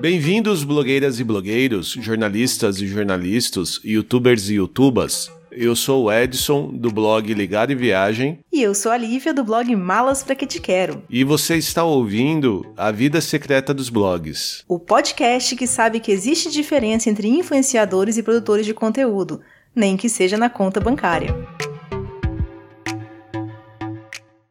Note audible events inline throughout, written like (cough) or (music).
Bem-vindos, blogueiras e blogueiros, jornalistas e jornalistas, youtubers e youtubas. Eu sou o Edson, do blog Ligar e Viagem. E eu sou a Lívia, do blog Malas Pra Que Te Quero. E você está ouvindo A Vida Secreta dos Blogs. O podcast que sabe que existe diferença entre influenciadores e produtores de conteúdo, nem que seja na conta bancária.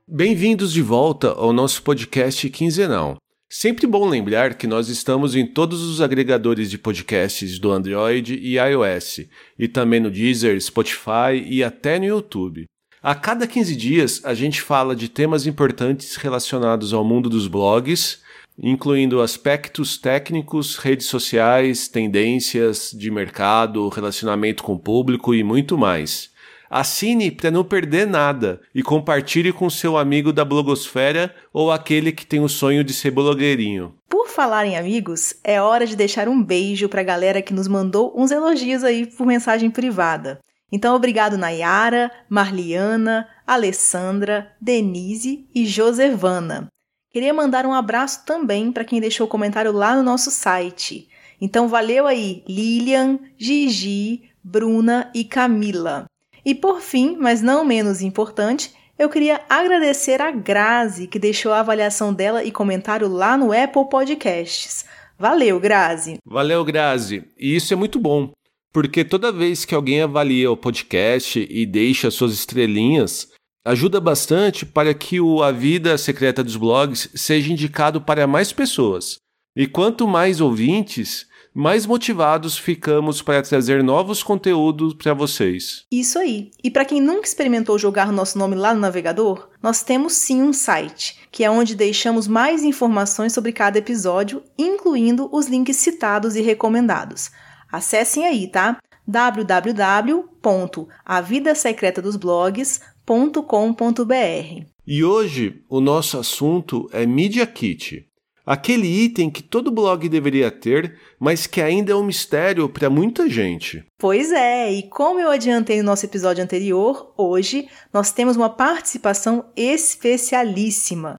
Bem-vindos de volta ao nosso podcast quinzenal. Sempre bom lembrar que nós estamos em todos os agregadores de podcasts do Android e iOS, e também no Deezer, Spotify e até no YouTube. A cada 15 dias, a gente fala de temas importantes relacionados ao mundo dos blogs, incluindo aspectos técnicos, redes sociais, tendências de mercado, relacionamento com o público e muito mais. Assine para não perder nada e compartilhe com seu amigo da blogosfera ou aquele que tem o sonho de ser blogueirinho. Por falar em amigos, é hora de deixar um beijo para a galera que nos mandou uns elogios aí por mensagem privada. Então, obrigado Nayara, Marliana, Alessandra, Denise e Josevana. Queria mandar um abraço também para quem deixou comentário lá no nosso site. Então, valeu aí, Lilian, Gigi, Bruna e Camila. E por fim, mas não menos importante, eu queria agradecer a Grazi, que deixou a avaliação dela e comentário lá no Apple Podcasts. Valeu, Grazi! Valeu, Grazi! E isso é muito bom, porque toda vez que alguém avalia o podcast e deixa suas estrelinhas, ajuda bastante para que o A Vida Secreta dos Blogs seja indicado para mais pessoas. E quanto mais ouvintes, mais motivados ficamos para trazer novos conteúdos para vocês. Isso aí. E para quem nunca experimentou jogar nosso nome lá no navegador, nós temos sim um site, que é onde deixamos mais informações sobre cada episódio, incluindo os links citados e recomendados. Acessem aí, tá? www.avidasecretadosblogs.com.br. E hoje o nosso assunto é Media Kit. Aquele item que todo blog deveria ter, mas que ainda é um mistério para muita gente. Pois é, e como eu adiantei no nosso episódio anterior, hoje nós temos uma participação especialíssima.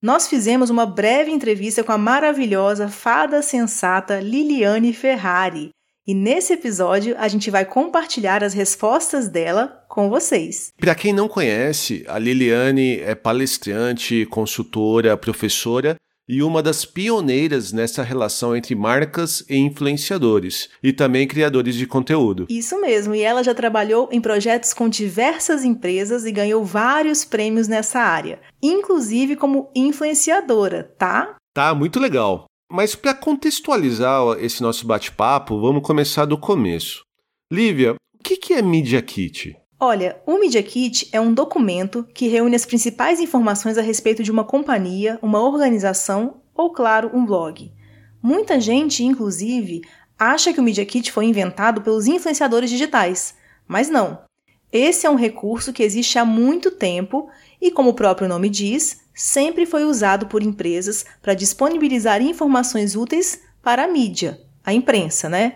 Nós fizemos uma breve entrevista com a maravilhosa fada sensata Liliane Ferrari. E nesse episódio a gente vai compartilhar as respostas dela com vocês. Para quem não conhece, a Liliane é palestrante, consultora, professora e uma das pioneiras nessa relação entre marcas e influenciadores, e também criadores de conteúdo. Isso mesmo, e ela já trabalhou em projetos com diversas empresas e ganhou vários prêmios nessa área, inclusive como influenciadora, tá? Tá, muito legal. Mas para contextualizar esse nosso bate-papo, vamos começar do começo. Lívia, o que é Media Kit? Olha, o Media Kit é um documento que reúne as principais informações a respeito de uma companhia, uma organização ou, claro, um blog. Muita gente, inclusive, acha que o Media Kit foi inventado pelos influenciadores digitais, mas não. Esse é um recurso que existe há muito tempo e, como o próprio nome diz, sempre foi usado por empresas para disponibilizar informações úteis para a mídia, a imprensa, né?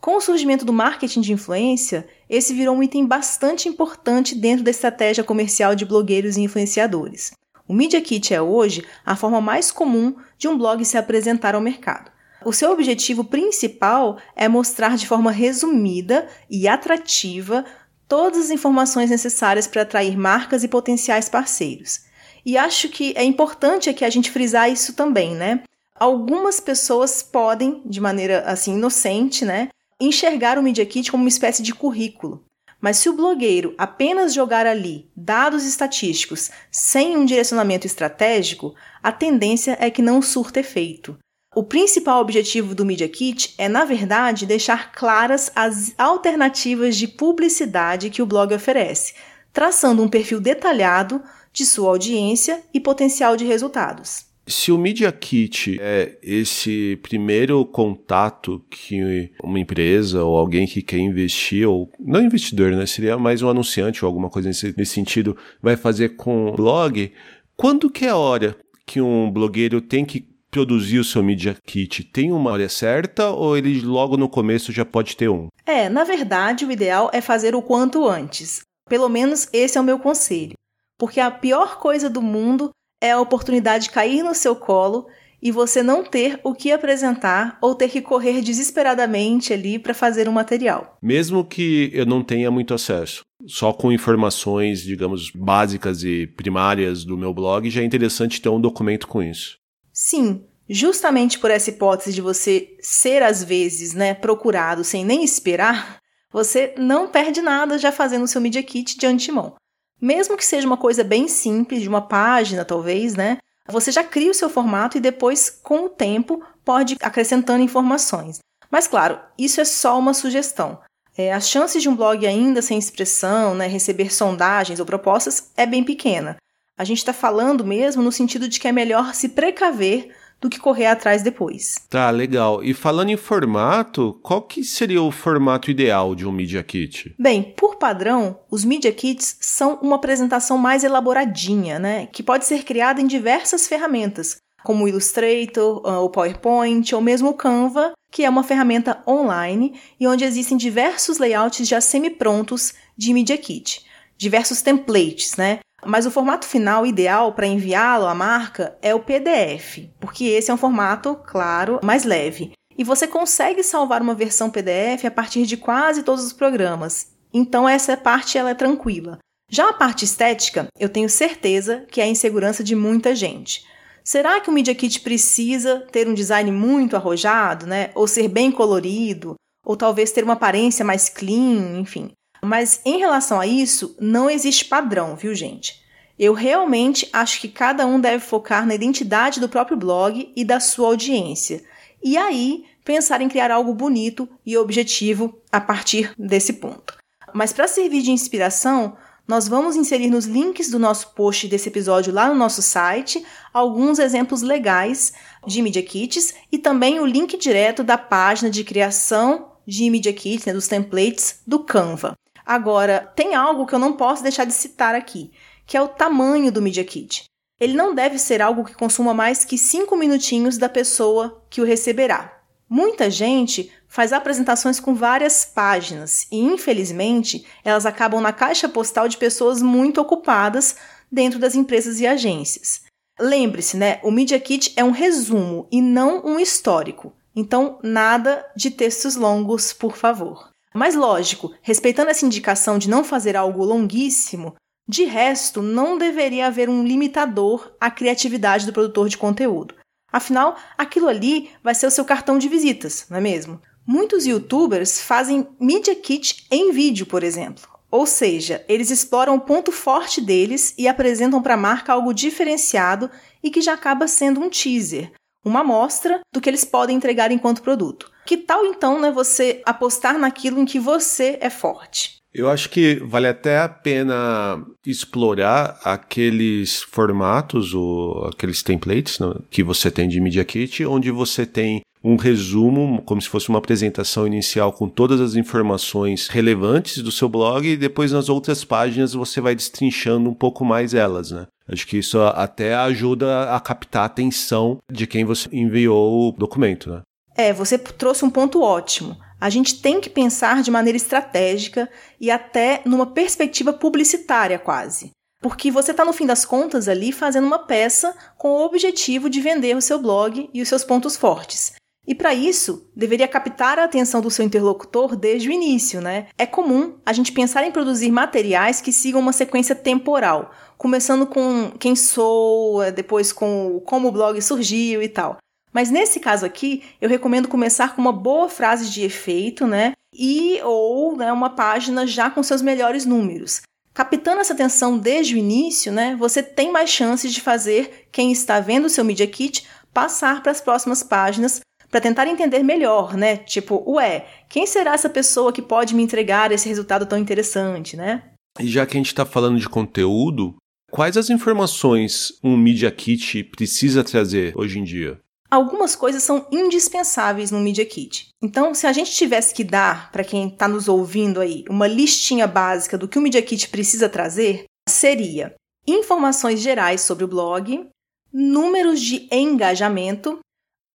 Com o surgimento do marketing de influência, esse virou um item bastante importante dentro da estratégia comercial de blogueiros e influenciadores. O Media Kit é hoje a forma mais comum de um blog se apresentar ao mercado. O seu objetivo principal é mostrar de forma resumida e atrativa todas as informações necessárias para atrair marcas e potenciais parceiros. E acho que é importante aqui a gente frisar isso também, né? Algumas pessoas podem, de maneira assim inocente, né, enxergar o Media Kit como uma espécie de currículo. Mas se o blogueiro apenas jogar ali dados estatísticos sem um direcionamento estratégico, a tendência é que não surta efeito. O principal objetivo do Media Kit é, na verdade, deixar claras as alternativas de publicidade que o blog oferece, traçando um perfil detalhado de sua audiência e potencial de resultados. Se o Media Kit é esse primeiro contato que uma empresa ou alguém que quer investir, ou não investidor, né? Seria mais um anunciante ou alguma coisa nesse, nesse sentido, vai fazer com o blog, quando que é a hora que um blogueiro tem que produzir o seu Media Kit? Tem uma hora certa ou ele logo no começo já pode ter um? É, na verdade, o ideal é fazer o quanto antes. Pelo menos esse é o meu conselho. Porque a pior coisa do mundo é a oportunidade de cair no seu colo e você não ter o que apresentar ou ter que correr desesperadamente ali para fazer um material. Mesmo que eu não tenha muito acesso, só com informações, digamos, básicas e primárias do meu blog, já é interessante ter um documento com isso. Sim, justamente por essa hipótese de você ser às vezes, né, procurado sem nem esperar, você não perde nada já fazendo o seu Media Kit de antemão. Mesmo que seja uma coisa bem simples, de uma página talvez, né? Você já cria o seu formato e depois, com o tempo, pode acrescentando informações. Mas claro, isso é só uma sugestão. É, as chances de um blog ainda sem expressão, né, receber sondagens ou propostas é bem pequena. A gente está falando mesmo no sentido de que é melhor se precaver do que correr atrás depois. Tá, legal. E falando em formato, qual que seria o formato ideal de um Media Kit? Bem, por padrão, os Media Kits são uma apresentação mais elaboradinha, né, que pode ser criada em diversas ferramentas, como o Illustrator, ah, o PowerPoint ou mesmo o Canva, que é uma ferramenta online e onde existem diversos layouts já semi-prontos de Media Kit, diversos templates, né? Mas o formato final ideal para enviá-lo à marca é o PDF, porque esse é um formato, claro, mais leve. E você consegue salvar uma versão PDF a partir de quase todos os programas. Então essa parte ela é tranquila. Já a parte estética, eu tenho certeza que é a insegurança de muita gente. Será que o Media Kit precisa ter um design muito arrojado, né? Ou ser bem colorido, ou talvez ter uma aparência mais clean, enfim. Mas em relação a isso, não existe padrão, viu, gente? Eu realmente acho que cada um deve focar na identidade do próprio blog e da sua audiência. E aí, pensar em criar algo bonito e objetivo a partir desse ponto. Mas para servir de inspiração, nós vamos inserir nos links do nosso post desse episódio lá no nosso site alguns exemplos legais de Media Kits e também o link direto da página de criação de Media Kits, né, dos templates do Canva. Agora, tem algo que eu não posso deixar de citar aqui, que é o tamanho do Media Kit. Ele não deve ser algo que consuma mais que 5 minutinhos da pessoa que o receberá. Muita gente faz apresentações com várias páginas e, infelizmente, elas acabam na caixa postal de pessoas muito ocupadas dentro das empresas e agências. Lembre-se, né? O Media Kit é um resumo e não um histórico. Então, nada de textos longos, por favor. Mas lógico, respeitando essa indicação de não fazer algo longuíssimo, de resto, não deveria haver um limitador à criatividade do produtor de conteúdo. Afinal, aquilo ali vai ser o seu cartão de visitas, não é mesmo? Muitos youtubers fazem media kit em vídeo, por exemplo. Ou seja, eles exploram o ponto forte deles e apresentam para a marca algo diferenciado e que já acaba sendo um teaser, uma amostra do que eles podem entregar enquanto produto. Que tal então né, você apostar naquilo em que você é forte? Eu acho que vale até a pena explorar aqueles formatos ou aqueles templates né, que você tem de Media Kit, onde você tem um resumo, como se fosse uma apresentação inicial com todas as informações relevantes do seu blog e depois nas outras páginas você vai destrinchando um pouco mais elas, né? Acho que isso até ajuda a captar a atenção de quem você enviou o documento, né? É, você trouxe um ponto ótimo. A gente tem que pensar de maneira estratégica e até numa perspectiva publicitária quase. Porque você está, no fim das contas, ali fazendo uma peça com o objetivo de vender o seu blog e os seus pontos fortes. E para isso, deveria captar a atenção do seu interlocutor desde o início, né? É comum a gente pensar em produzir materiais que sigam uma sequência temporal, começando com quem sou, depois com como o blog surgiu e tal. Mas nesse caso aqui, eu recomendo começar com uma boa frase de efeito, né? E ou né, uma página já com seus melhores números. Captando essa atenção desde o início, né, você tem mais chances de fazer quem está vendo o seu Media Kit passar para as próximas páginas para tentar entender melhor, né? Tipo, ué, quem será essa pessoa que pode me entregar esse resultado tão interessante, né? E já que a gente está falando de conteúdo, quais as informações um Media Kit precisa trazer hoje em dia? algumas coisas são indispensáveis no Media Kit. Então, se a gente tivesse que dar para quem está nos ouvindo aí uma listinha básica do que o Media Kit precisa trazer, seria informações gerais sobre o blog, números de engajamento,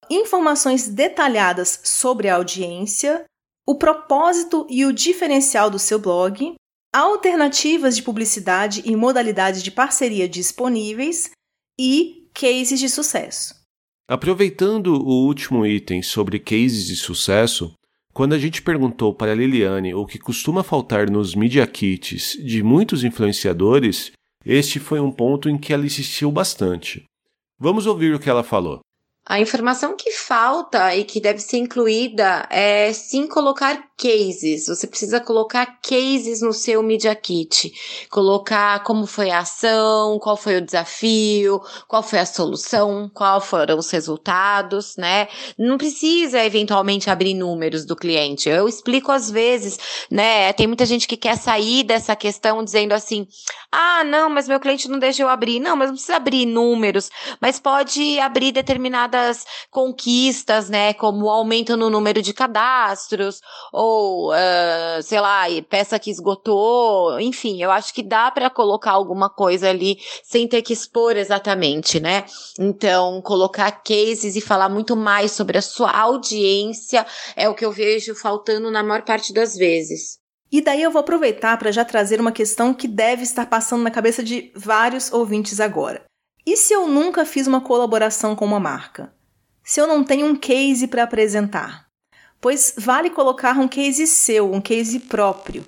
informações detalhadas sobre a audiência, o propósito e o diferencial do seu blog, alternativas de publicidade e modalidades de parceria disponíveis e cases de sucesso. Aproveitando o último item sobre cases de sucesso, quando a gente perguntou para a Liliane o que costuma faltar nos media kits de muitos influenciadores, este foi um ponto em que ela insistiu bastante. Vamos ouvir o que ela falou. A informação que falta e que deve ser incluída é sim colocar cases. Você precisa colocar cases no seu Media Kit. Colocar como foi a ação, qual foi o desafio, qual foi a solução, qual foram os resultados, né? Não precisa eventualmente abrir números do cliente. Eu explico às vezes, né? Tem muita gente que quer sair dessa questão dizendo assim: ah, não, mas meu cliente não deixa eu abrir. Não, mas não precisa abrir números, mas pode abrir determinada conquistas, né, como aumento no número de cadastros, ou, uh, sei lá, peça que esgotou, enfim, eu acho que dá para colocar alguma coisa ali sem ter que expor exatamente, né? Então, colocar cases e falar muito mais sobre a sua audiência é o que eu vejo faltando na maior parte das vezes. E daí eu vou aproveitar para já trazer uma questão que deve estar passando na cabeça de vários ouvintes agora. E se eu nunca fiz uma colaboração com uma marca? Se eu não tenho um case para apresentar? Pois vale colocar um case seu, um case próprio.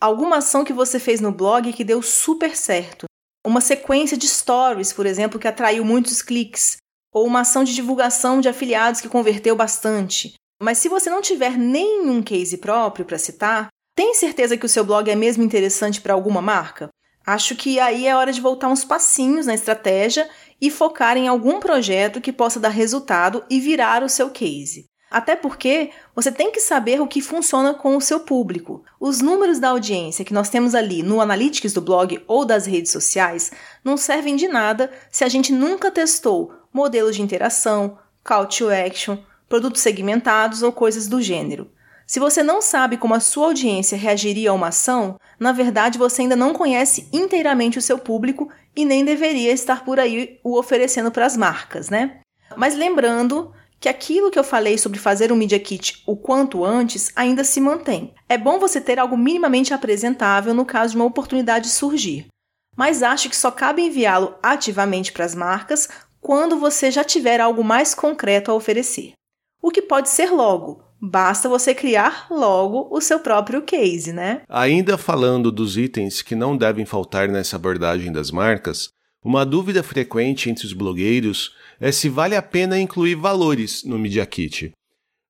Alguma ação que você fez no blog que deu super certo. Uma sequência de stories, por exemplo, que atraiu muitos cliques. Ou uma ação de divulgação de afiliados que converteu bastante. Mas se você não tiver nenhum case próprio para citar, tem certeza que o seu blog é mesmo interessante para alguma marca? Acho que aí é hora de voltar uns passinhos na estratégia e focar em algum projeto que possa dar resultado e virar o seu case. Até porque você tem que saber o que funciona com o seu público. Os números da audiência que nós temos ali no Analytics do blog ou das redes sociais não servem de nada se a gente nunca testou modelos de interação, call to action, produtos segmentados ou coisas do gênero. Se você não sabe como a sua audiência reagiria a uma ação, na verdade você ainda não conhece inteiramente o seu público e nem deveria estar por aí o oferecendo para as marcas, né? Mas lembrando que aquilo que eu falei sobre fazer um Media Kit o quanto antes ainda se mantém. É bom você ter algo minimamente apresentável no caso de uma oportunidade surgir. Mas acho que só cabe enviá-lo ativamente para as marcas quando você já tiver algo mais concreto a oferecer. O que pode ser logo, Basta você criar logo o seu próprio case, né? Ainda falando dos itens que não devem faltar nessa abordagem das marcas, uma dúvida frequente entre os blogueiros é se vale a pena incluir valores no Media Kit.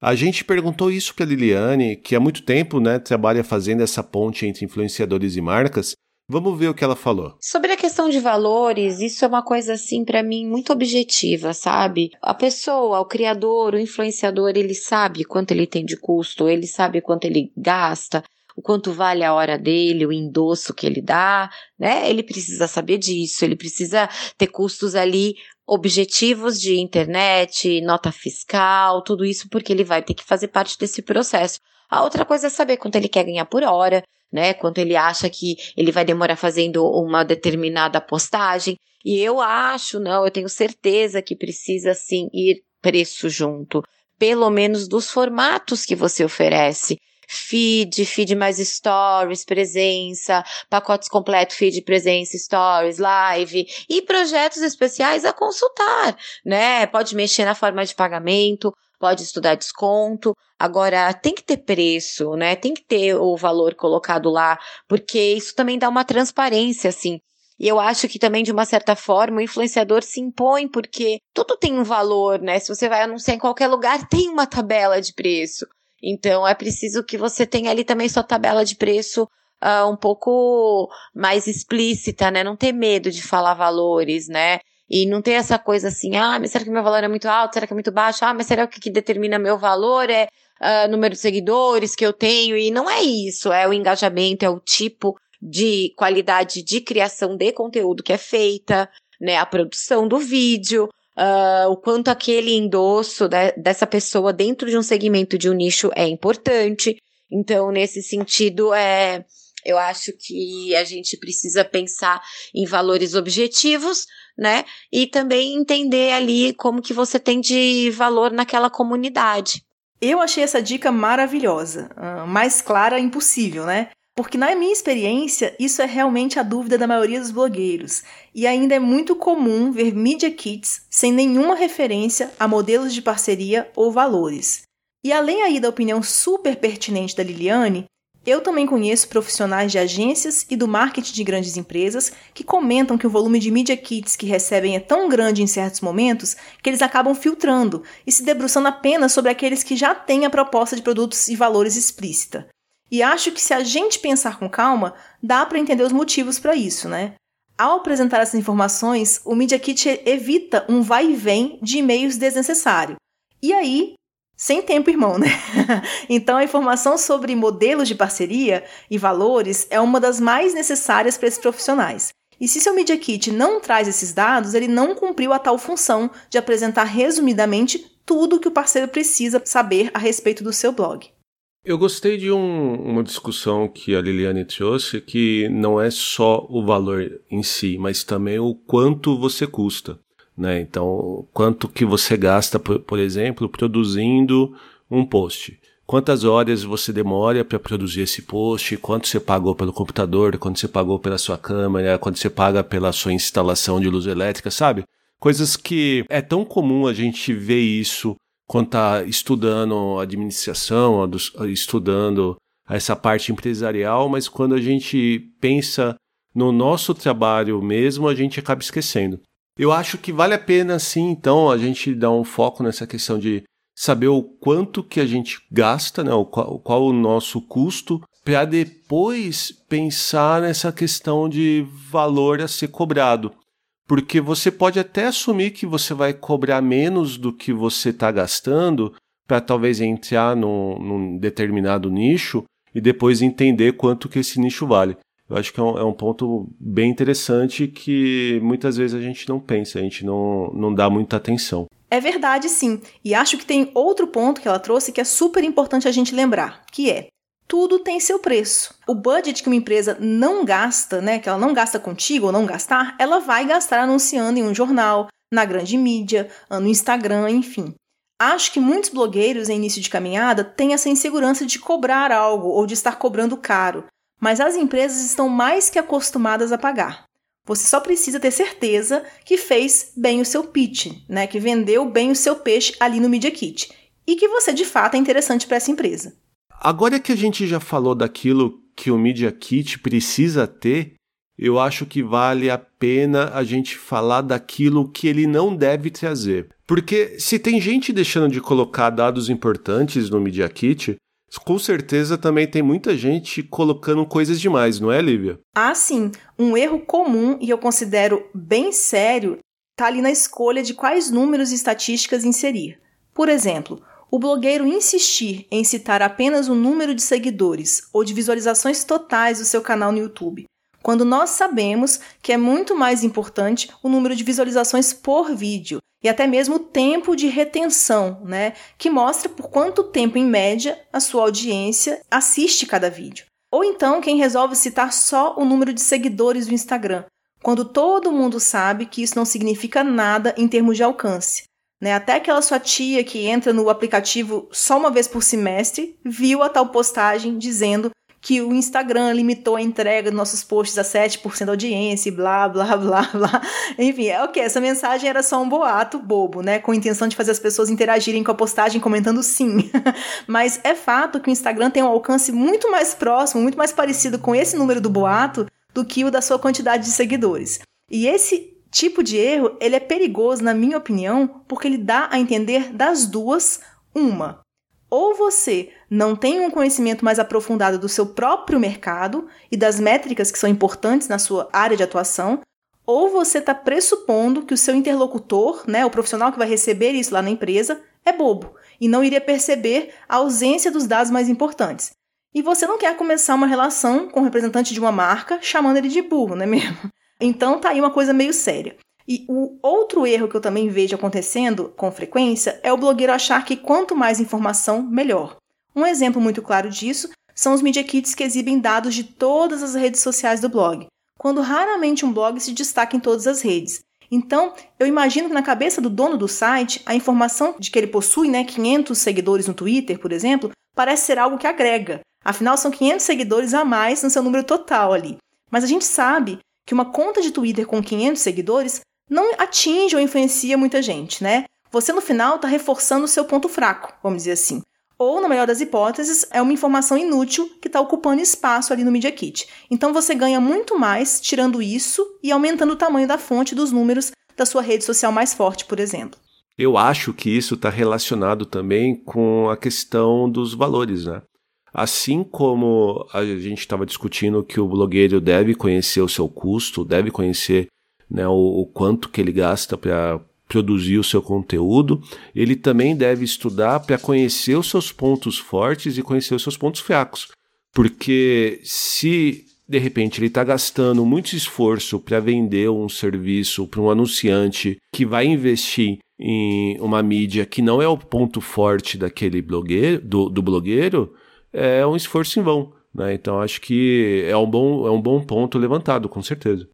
A gente perguntou isso para Liliane, que há muito tempo né, trabalha fazendo essa ponte entre influenciadores e marcas, Vamos ver o que ela falou. Sobre a questão de valores, isso é uma coisa assim para mim muito objetiva, sabe? A pessoa, o criador, o influenciador, ele sabe quanto ele tem de custo, ele sabe quanto ele gasta, o quanto vale a hora dele, o endosso que ele dá, né? Ele precisa saber disso, ele precisa ter custos ali objetivos de internet, nota fiscal, tudo isso porque ele vai ter que fazer parte desse processo. A outra coisa é saber quanto ele quer ganhar por hora, né? Quanto ele acha que ele vai demorar fazendo uma determinada postagem. E eu acho, não, eu tenho certeza que precisa sim ir preço junto, pelo menos dos formatos que você oferece. Feed, feed mais stories, presença, pacotes completos, feed, presença, stories, live e projetos especiais a consultar, né? Pode mexer na forma de pagamento, pode estudar desconto. Agora, tem que ter preço, né? Tem que ter o valor colocado lá, porque isso também dá uma transparência, assim. E eu acho que também, de uma certa forma, o influenciador se impõe, porque tudo tem um valor, né? Se você vai anunciar em qualquer lugar, tem uma tabela de preço. Então, é preciso que você tenha ali também sua tabela de preço uh, um pouco mais explícita, né? Não ter medo de falar valores, né? E não ter essa coisa assim, ah, mas será que meu valor é muito alto? Será que é muito baixo? Ah, mas será que o que determina meu valor é uh, número de seguidores que eu tenho? E não é isso, é o engajamento, é o tipo de qualidade de criação de conteúdo que é feita, né? A produção do vídeo, uh, o quanto aquele endosso de, dessa pessoa dentro de um segmento de um nicho é importante. Então, nesse sentido, é eu acho que a gente precisa pensar em valores objetivos, né? E também entender ali como que você tem de valor naquela comunidade. Eu achei essa dica maravilhosa, uh, mais clara impossível, né? Porque, na minha experiência, isso é realmente a dúvida da maioria dos blogueiros. E ainda é muito comum ver Media Kits sem nenhuma referência a modelos de parceria ou valores. E além aí da opinião super pertinente da Liliane, eu também conheço profissionais de agências e do marketing de grandes empresas que comentam que o volume de media kits que recebem é tão grande em certos momentos que eles acabam filtrando e se debruçando apenas sobre aqueles que já têm a proposta de produtos e valores explícita. E acho que se a gente pensar com calma, dá para entender os motivos para isso, né? Ao apresentar essas informações, o Media Kit evita um vai e vem de e-mails desnecessário. E aí, sem tempo, irmão, né? (laughs) então, a informação sobre modelos de parceria e valores é uma das mais necessárias para esses profissionais. E se seu Media Kit não traz esses dados, ele não cumpriu a tal função de apresentar resumidamente tudo o que o parceiro precisa saber a respeito do seu blog. Eu gostei de um, uma discussão que a Liliane trouxe, que não é só o valor em si, mas também o quanto você custa. Né? Então, quanto que você gasta, por, por exemplo, produzindo um post. Quantas horas você demora para produzir esse post? Quanto você pagou pelo computador? Quanto você pagou pela sua câmera? Quanto você paga pela sua instalação de luz elétrica, sabe? Coisas que é tão comum a gente ver isso quando está estudando administração, estudando essa parte empresarial, mas quando a gente pensa no nosso trabalho mesmo, a gente acaba esquecendo. Eu acho que vale a pena, sim, então, a gente dar um foco nessa questão de saber o quanto que a gente gasta, né, o qual, qual o nosso custo, para depois pensar nessa questão de valor a ser cobrado. Porque você pode até assumir que você vai cobrar menos do que você está gastando para talvez entrar num, num determinado nicho e depois entender quanto que esse nicho vale. Eu acho que é um, é um, ponto bem interessante que muitas vezes a gente não pensa, a gente não, não dá muita atenção. É verdade, sim. E acho que tem outro ponto que ela trouxe que é super importante a gente lembrar, que é tudo tem seu preço. O budget que uma empresa não gasta, né, que ela não gasta contigo ou não gastar, ela vai gastar anunciando em um jornal, na grande mídia, no Instagram, enfim. Acho que muitos blogueiros em início de caminhada têm essa insegurança de cobrar algo ou de estar cobrando caro mas as empresas estão mais que acostumadas a pagar. Você só precisa ter certeza que fez bem o seu pitch, né? que vendeu bem o seu peixe ali no Media Kit e que você de fato é interessante para essa empresa. Agora que a gente já falou daquilo que o Media Kit precisa ter, eu acho que vale a pena a gente falar daquilo que ele não deve trazer. Porque se tem gente deixando de colocar dados importantes no Media Kit, com certeza também tem muita gente colocando coisas demais, não é, Lívia? Ah, sim. Um erro comum e eu considero bem sério está ali na escolha de quais números e estatísticas inserir. Por exemplo, o blogueiro insistir em citar apenas o número de seguidores ou de visualizações totais do seu canal no YouTube, quando nós sabemos que é muito mais importante o número de visualizações por vídeo e até mesmo o tempo de retenção, né, que mostra por quanto tempo em média a sua audiência assiste cada vídeo. Ou então quem resolve citar só o número de seguidores do Instagram, quando todo mundo sabe que isso não significa nada em termos de alcance. Né? Até aquela sua tia que entra no aplicativo só uma vez por semestre viu a tal postagem dizendo que o Instagram limitou a entrega dos nossos posts a 7% da audiência blá, blá, (laughs) blá, blá. Enfim, é ok, essa mensagem era só um boato bobo, né? Com a intenção de fazer as pessoas interagirem com a postagem comentando sim. (laughs) Mas é fato que o Instagram tem um alcance muito mais próximo, muito mais parecido com esse número do boato do que o da sua quantidade de seguidores. E esse tipo de erro, ele é perigoso, na minha opinião, porque ele dá a entender das duas uma ou você não tem um conhecimento mais aprofundado do seu próprio mercado e das métricas que são importantes na sua área de atuação, ou você está pressupondo que o seu interlocutor, né, o profissional que vai receber isso lá na empresa, é bobo e não iria perceber a ausência dos dados mais importantes. E você não quer começar uma relação com o representante de uma marca chamando ele de burro, não é mesmo? Então tá aí uma coisa meio séria. E o outro erro que eu também vejo acontecendo com frequência é o blogueiro achar que quanto mais informação, melhor. Um exemplo muito claro disso são os Media Kits que exibem dados de todas as redes sociais do blog, quando raramente um blog se destaca em todas as redes. Então, eu imagino que na cabeça do dono do site, a informação de que ele possui né, 500 seguidores no Twitter, por exemplo, parece ser algo que agrega. Afinal, são 500 seguidores a mais no seu número total ali. Mas a gente sabe que uma conta de Twitter com 500 seguidores não atinge ou influencia muita gente, né? Você no final está reforçando o seu ponto fraco, vamos dizer assim. Ou, na melhor das hipóteses, é uma informação inútil que está ocupando espaço ali no Media Kit. Então você ganha muito mais tirando isso e aumentando o tamanho da fonte dos números da sua rede social mais forte, por exemplo. Eu acho que isso está relacionado também com a questão dos valores, né? Assim como a gente estava discutindo que o blogueiro deve conhecer o seu custo, deve conhecer né, o, o quanto que ele gasta para produzir o seu conteúdo, ele também deve estudar para conhecer os seus pontos fortes e conhecer os seus pontos fracos. Porque se de repente ele está gastando muito esforço para vender um serviço para um anunciante que vai investir em uma mídia que não é o ponto forte daquele blogueiro, do, do blogueiro, é um esforço em vão. Né? Então acho que é um, bom, é um bom ponto levantado, com certeza.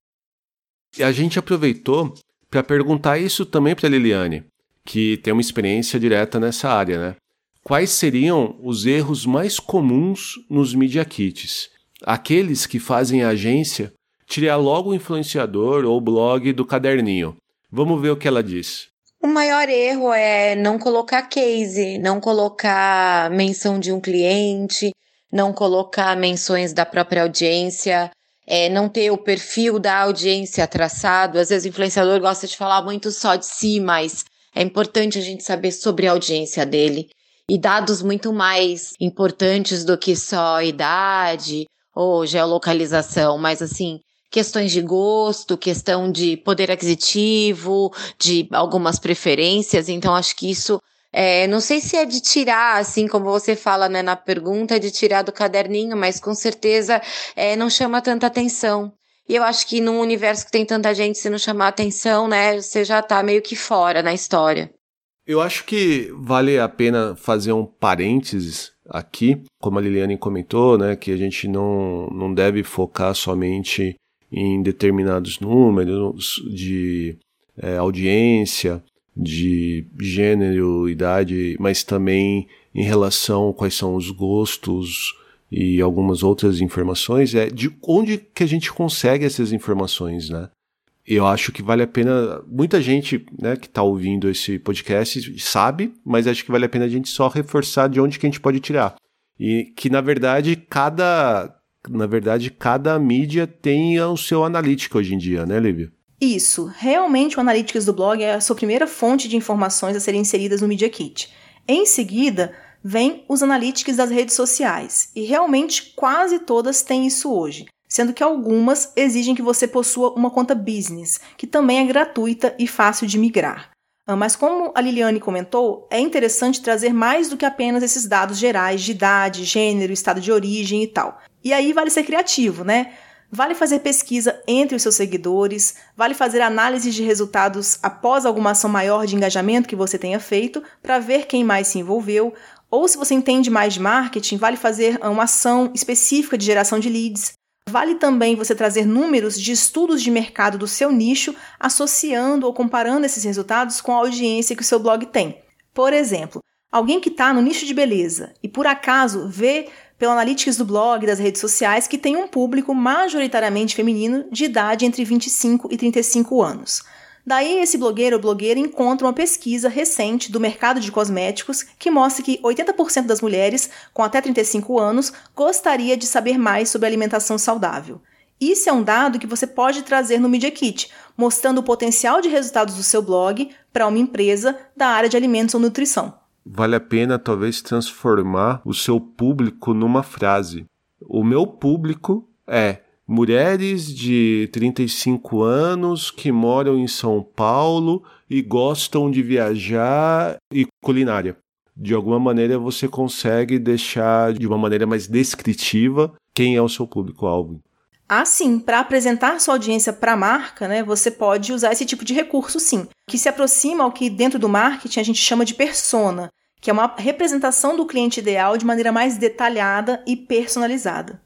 E a gente aproveitou para perguntar isso também para Liliane, que tem uma experiência direta nessa área, né? Quais seriam os erros mais comuns nos media kits? Aqueles que fazem a agência tirar logo o influenciador ou blog do caderninho. Vamos ver o que ela diz. O maior erro é não colocar case, não colocar menção de um cliente, não colocar menções da própria audiência, é, não ter o perfil da audiência traçado. Às vezes o influenciador gosta de falar muito só de si, mas é importante a gente saber sobre a audiência dele. E dados muito mais importantes do que só idade ou geolocalização, mas assim, questões de gosto, questão de poder aquisitivo, de algumas preferências. Então, acho que isso é, não sei se é de tirar, assim como você fala né, na pergunta, de tirar do caderninho, mas com certeza é, não chama tanta atenção. E eu acho que num universo que tem tanta gente, se não chamar atenção, né, você já tá meio que fora na história. Eu acho que vale a pena fazer um parênteses aqui, como a Liliane comentou, né, que a gente não, não deve focar somente em determinados números de é, audiência, de gênero, idade, mas também em relação a quais são os gostos e algumas outras informações, é de onde que a gente consegue essas informações, né? Eu acho que vale a pena, muita gente né, que está ouvindo esse podcast sabe, mas acho que vale a pena a gente só reforçar de onde que a gente pode tirar. E que, na verdade, cada, na verdade, cada mídia tem o seu analítico hoje em dia, né, Lívia? Isso, realmente o Analytics do blog é a sua primeira fonte de informações a serem inseridas no Media Kit. Em seguida, vem os Analytics das redes sociais, e realmente quase todas têm isso hoje, sendo que algumas exigem que você possua uma conta business, que também é gratuita e fácil de migrar. Ah, mas como a Liliane comentou, é interessante trazer mais do que apenas esses dados gerais de idade, gênero, estado de origem e tal. E aí vale ser criativo, né? Vale fazer pesquisa entre os seus seguidores, vale fazer análise de resultados após alguma ação maior de engajamento que você tenha feito para ver quem mais se envolveu, ou se você entende mais de marketing, vale fazer uma ação específica de geração de leads. Vale também você trazer números de estudos de mercado do seu nicho, associando ou comparando esses resultados com a audiência que o seu blog tem. Por exemplo, alguém que está no nicho de beleza e por acaso vê pelo Analytics do blog e das redes sociais que tem um público majoritariamente feminino de idade entre 25 e 35 anos. Daí, esse blogueiro ou blogueira encontra uma pesquisa recente do mercado de cosméticos que mostra que 80% das mulheres com até 35 anos gostaria de saber mais sobre alimentação saudável. Isso é um dado que você pode trazer no Media Kit, mostrando o potencial de resultados do seu blog para uma empresa da área de alimentos ou nutrição vale a pena talvez transformar o seu público numa frase. O meu público é mulheres de 35 anos que moram em São Paulo e gostam de viajar e culinária. De alguma maneira você consegue deixar de uma maneira mais descritiva quem é o seu público-alvo. Ah, sim, para apresentar sua audiência para a marca, né, você pode usar esse tipo de recurso, sim, que se aproxima ao que dentro do marketing a gente chama de persona, que é uma representação do cliente ideal de maneira mais detalhada e personalizada.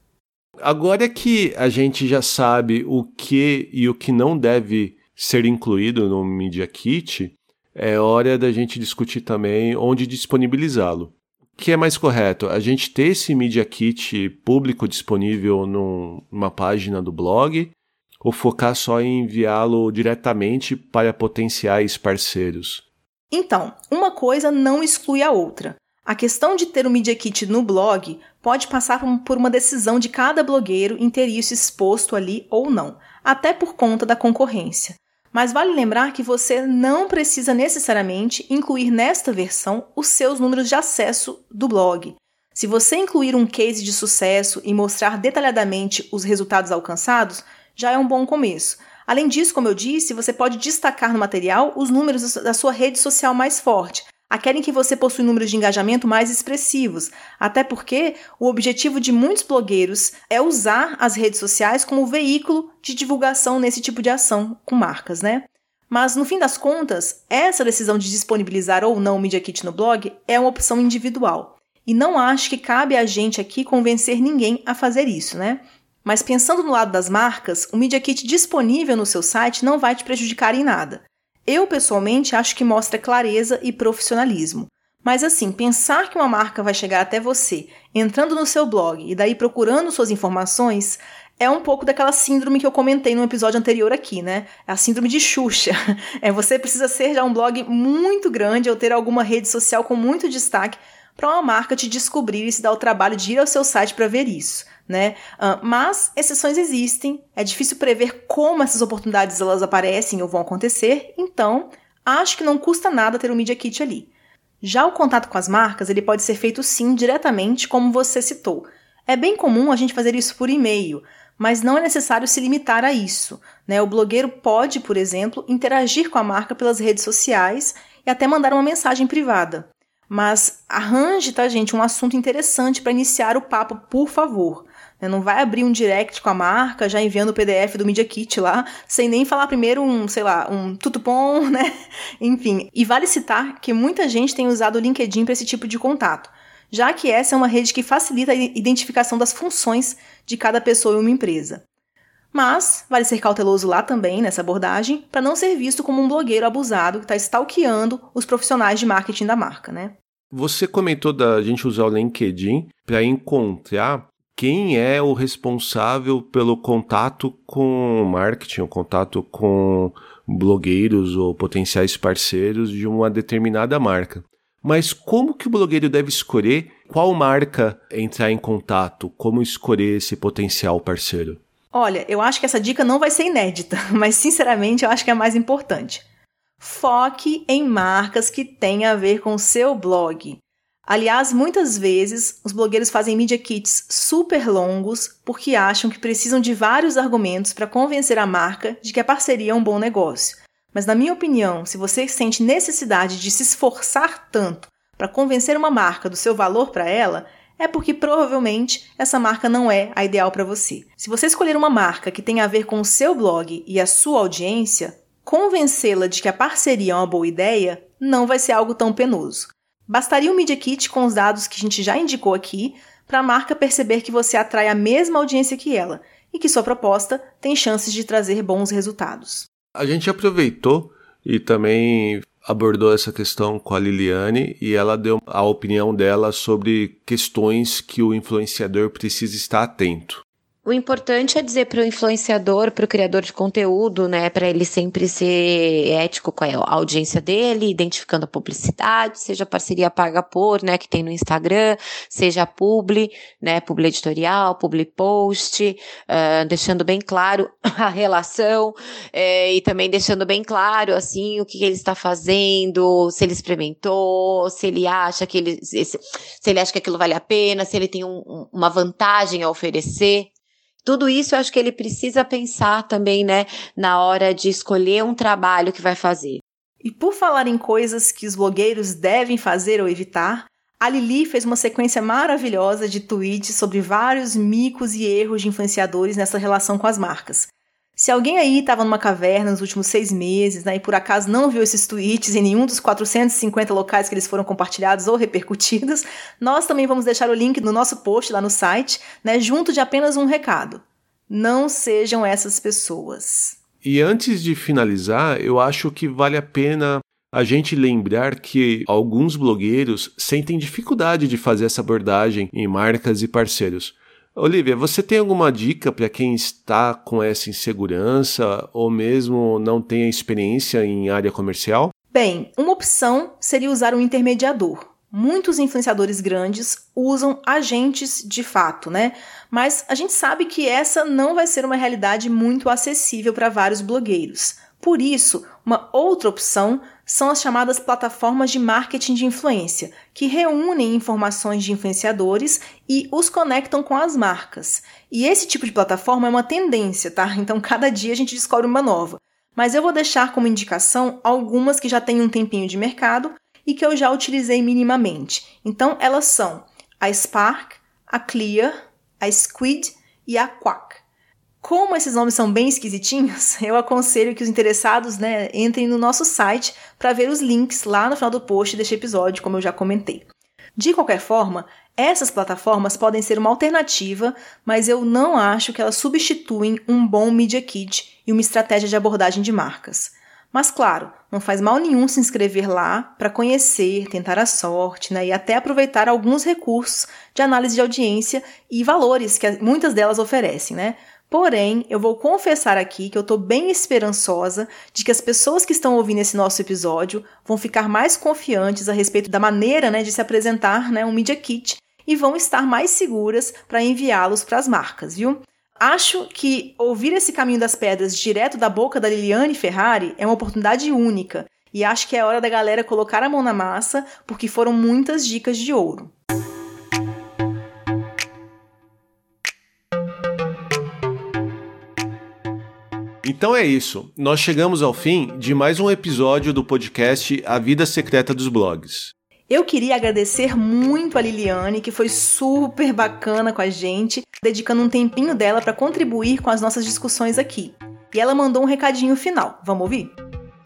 Agora que a gente já sabe o que e o que não deve ser incluído no Media Kit, é hora da gente discutir também onde disponibilizá-lo. Que é mais correto? A gente ter esse Media Kit público disponível numa página do blog ou focar só em enviá-lo diretamente para potenciais parceiros? Então, uma coisa não exclui a outra. A questão de ter o Media Kit no blog pode passar por uma decisão de cada blogueiro em ter isso exposto ali ou não, até por conta da concorrência. Mas vale lembrar que você não precisa necessariamente incluir nesta versão os seus números de acesso do blog. Se você incluir um case de sucesso e mostrar detalhadamente os resultados alcançados, já é um bom começo. Além disso, como eu disse, você pode destacar no material os números da sua rede social mais forte, a querem que você possui números de engajamento mais expressivos, até porque o objetivo de muitos blogueiros é usar as redes sociais como veículo de divulgação nesse tipo de ação com marcas, né? Mas no fim das contas, essa decisão de disponibilizar ou não o Media Kit no blog é uma opção individual. E não acho que cabe a gente aqui convencer ninguém a fazer isso, né? Mas pensando no lado das marcas, o Media Kit disponível no seu site não vai te prejudicar em nada. Eu, pessoalmente, acho que mostra clareza e profissionalismo. Mas assim, pensar que uma marca vai chegar até você entrando no seu blog e daí procurando suas informações é um pouco daquela síndrome que eu comentei no episódio anterior aqui, né? É a síndrome de Xuxa. (laughs) É você precisa ser já um blog muito grande ou ter alguma rede social com muito destaque para uma marca te descobrir e se dar o trabalho de ir ao seu site para ver isso né? Mas exceções existem, é difícil prever como essas oportunidades elas aparecem ou vão acontecer, então acho que não custa nada ter um Media Kit ali. Já o contato com as marcas, ele pode ser feito sim diretamente, como você citou. É bem comum a gente fazer isso por e-mail, mas não é necessário se limitar a isso. Né? O blogueiro pode, por exemplo, interagir com a marca pelas redes sociais e até mandar uma mensagem privada. Mas arranje, tá, gente, um assunto interessante para iniciar o papo, por favor. Né? Não vai abrir um direct com a marca, já enviando o PDF do Media Kit lá, sem nem falar primeiro um, sei lá, um tutupom, (laughs) né? Enfim. E vale citar que muita gente tem usado o LinkedIn para esse tipo de contato, já que essa é uma rede que facilita a identificação das funções de cada pessoa em uma empresa. Mas vale ser cauteloso lá também nessa abordagem, para não ser visto como um blogueiro abusado que está stalkeando os profissionais de marketing da marca, né? Você comentou da gente usar o LinkedIn para encontrar quem é o responsável pelo contato com marketing, o contato com blogueiros ou potenciais parceiros de uma determinada marca. Mas como que o blogueiro deve escolher qual marca entrar em contato? Como escolher esse potencial parceiro? Olha, eu acho que essa dica não vai ser inédita, (laughs) mas sinceramente eu acho que é a mais importante. Foque em marcas que têm a ver com o seu blog. Aliás, muitas vezes os blogueiros fazem media kits super longos porque acham que precisam de vários argumentos para convencer a marca de que a parceria é um bom negócio. Mas, na minha opinião, se você sente necessidade de se esforçar tanto para convencer uma marca do seu valor para ela, é porque provavelmente essa marca não é a ideal para você. Se você escolher uma marca que tem a ver com o seu blog e a sua audiência, convencê-la de que a parceria é uma boa ideia não vai ser algo tão penoso. Bastaria um Media Kit com os dados que a gente já indicou aqui para a marca perceber que você atrai a mesma audiência que ela e que sua proposta tem chances de trazer bons resultados. A gente aproveitou e também abordou essa questão com a Liliane e ela deu a opinião dela sobre questões que o influenciador precisa estar atento. O importante é dizer para o influenciador, para o criador de conteúdo, né, para ele sempre ser ético com a audiência dele, identificando a publicidade, seja parceria paga por, né, que tem no Instagram, seja publi, né, publi editorial, publi post, uh, deixando bem claro (laughs) a relação é, e também deixando bem claro, assim, o que, ele está fazendo, se ele experimentou, se ele acha que ele, se ele acha que aquilo vale a pena, se ele tem um, uma vantagem a oferecer. Tudo isso eu acho que ele precisa pensar também, né, na hora de escolher um trabalho que vai fazer. E por falar em coisas que os blogueiros devem fazer ou evitar, a Lili fez uma sequência maravilhosa de tweets sobre vários micos e erros de influenciadores nessa relação com as marcas. Se alguém aí estava numa caverna nos últimos seis meses né, e por acaso não viu esses tweets em nenhum dos 450 locais que eles foram compartilhados ou repercutidos, nós também vamos deixar o link no nosso post lá no site, né, junto de apenas um recado. Não sejam essas pessoas. E antes de finalizar, eu acho que vale a pena a gente lembrar que alguns blogueiros sentem dificuldade de fazer essa abordagem em marcas e parceiros. Olivia, você tem alguma dica para quem está com essa insegurança ou mesmo não tem experiência em área comercial? Bem, uma opção seria usar um intermediador. Muitos influenciadores grandes usam agentes de fato, né? Mas a gente sabe que essa não vai ser uma realidade muito acessível para vários blogueiros. Por isso, uma outra opção são as chamadas plataformas de marketing de influência, que reúnem informações de influenciadores e os conectam com as marcas. E esse tipo de plataforma é uma tendência, tá? Então cada dia a gente descobre uma nova. Mas eu vou deixar como indicação algumas que já têm um tempinho de mercado e que eu já utilizei minimamente. Então elas são a Spark, a Clear, a Squid e a Quack. Como esses nomes são bem esquisitinhos, (laughs) eu aconselho que os interessados né, entrem no nosso site para ver os links lá no final do post deste episódio, como eu já comentei. De qualquer forma, essas plataformas podem ser uma alternativa, mas eu não acho que elas substituem um bom Media Kit e uma estratégia de abordagem de marcas. Mas claro, não faz mal nenhum se inscrever lá para conhecer, tentar a sorte né, e até aproveitar alguns recursos de análise de audiência e valores que muitas delas oferecem, né? Porém, eu vou confessar aqui que eu estou bem esperançosa de que as pessoas que estão ouvindo esse nosso episódio vão ficar mais confiantes a respeito da maneira né, de se apresentar né, um Media Kit e vão estar mais seguras para enviá-los para as marcas, viu? Acho que ouvir esse caminho das pedras direto da boca da Liliane Ferrari é uma oportunidade única e acho que é hora da galera colocar a mão na massa porque foram muitas dicas de ouro. Então é isso. Nós chegamos ao fim de mais um episódio do podcast A Vida Secreta dos Blogs. Eu queria agradecer muito a Liliane, que foi super bacana com a gente, dedicando um tempinho dela para contribuir com as nossas discussões aqui. E ela mandou um recadinho final. Vamos ouvir?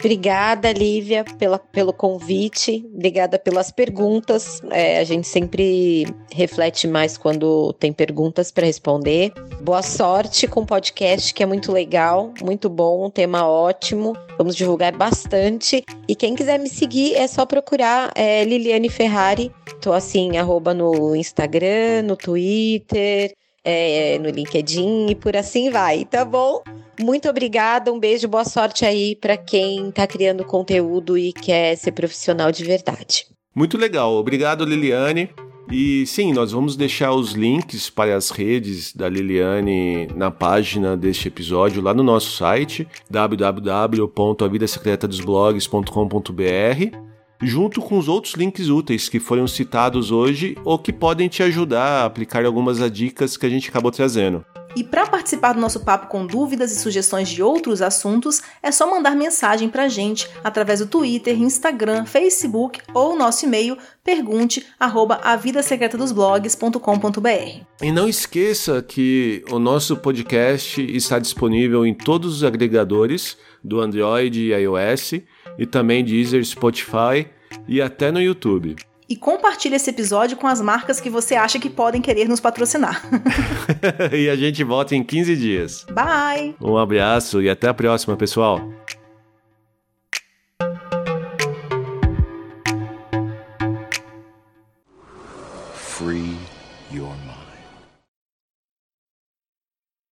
Obrigada, Lívia, pela, pelo convite. Obrigada pelas perguntas. É, a gente sempre reflete mais quando tem perguntas para responder. Boa sorte com o podcast, que é muito legal, muito bom, um tema ótimo. Vamos divulgar bastante. E quem quiser me seguir é só procurar é, Liliane Ferrari. Tô assim, arroba no Instagram, no Twitter, é, no LinkedIn e por assim vai, tá bom? Muito obrigada, um beijo, boa sorte aí para quem está criando conteúdo e quer ser profissional de verdade. Muito legal, obrigado Liliane. E sim, nós vamos deixar os links para as redes da Liliane na página deste episódio lá no nosso site www.avidasecretadosblogs.com.br, junto com os outros links úteis que foram citados hoje ou que podem te ajudar a aplicar algumas dicas que a gente acabou trazendo. E para participar do nosso papo com dúvidas e sugestões de outros assuntos, é só mandar mensagem para a gente através do Twitter, Instagram, Facebook ou nosso e-mail pergunte arroba avidasecretadosblogs.com.br. E não esqueça que o nosso podcast está disponível em todos os agregadores do Android e iOS e também Deezer, Spotify e até no YouTube e compartilhe esse episódio com as marcas que você acha que podem querer nos patrocinar. (laughs) (laughs) e a gente volta em 15 dias. Bye! Um abraço e até a próxima, pessoal.